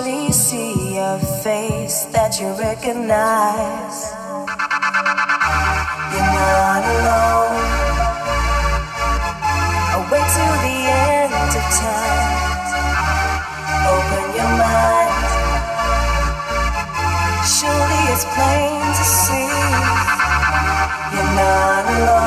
surely see a face that you recognize. You're not alone. Away to the end of time. Open your mind. Surely it's plain to see. You're not alone.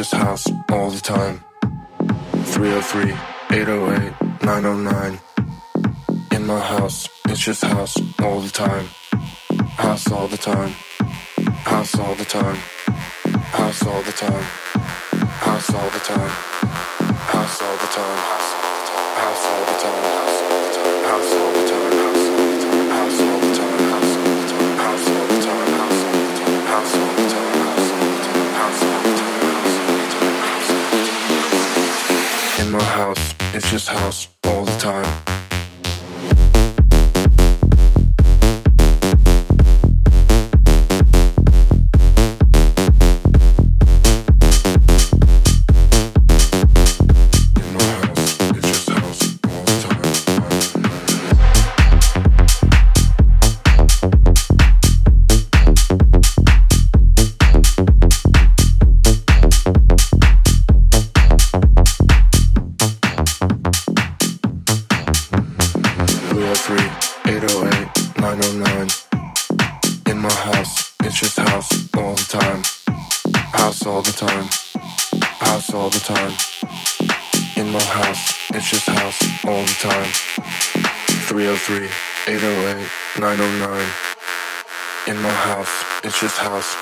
Just house all the time. 303 808 909. In my house, it's just house all the time. House all the time. House all the time. House all the time. House all the time. House all the time. House all the time. House all the time. House all the time. House all the time. House all the time. House my house, it's just house all the time.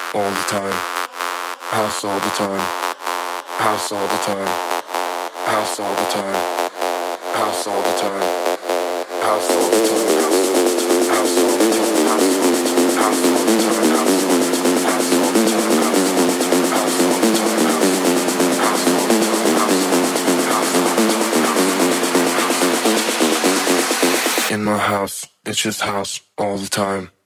House all the time. House all the time. House all the time. House all the time. House all the time. House all the time. House all the time. House all the time. House all the time. House all the time. House all the time. House all the time. House all the time. In my house, house all the time. It's just house all the time.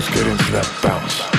Is get into that bounce.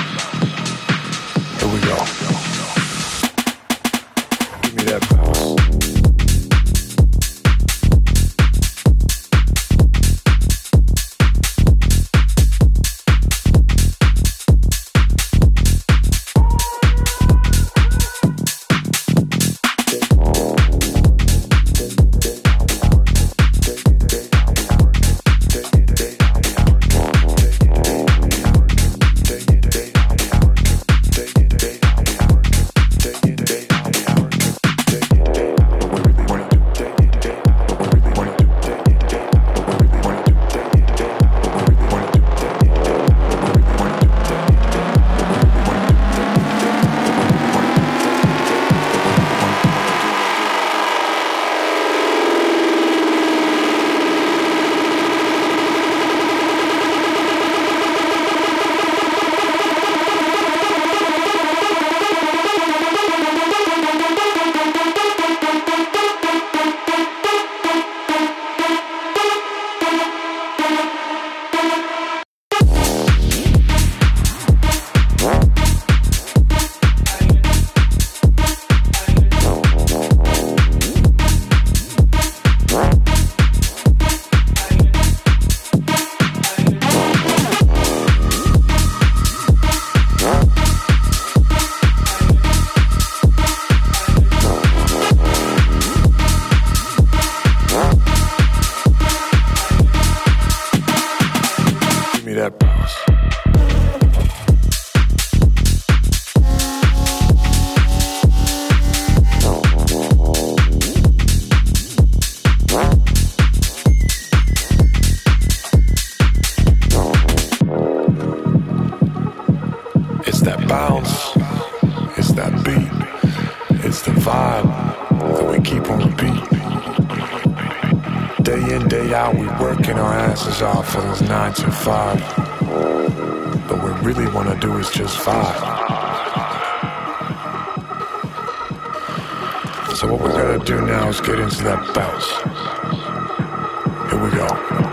That we keep on repeat. Day in, day out, we working our asses off for those nine to five. But what we really want to do is just five. So what we're gonna do now is get into that bounce. Here we go.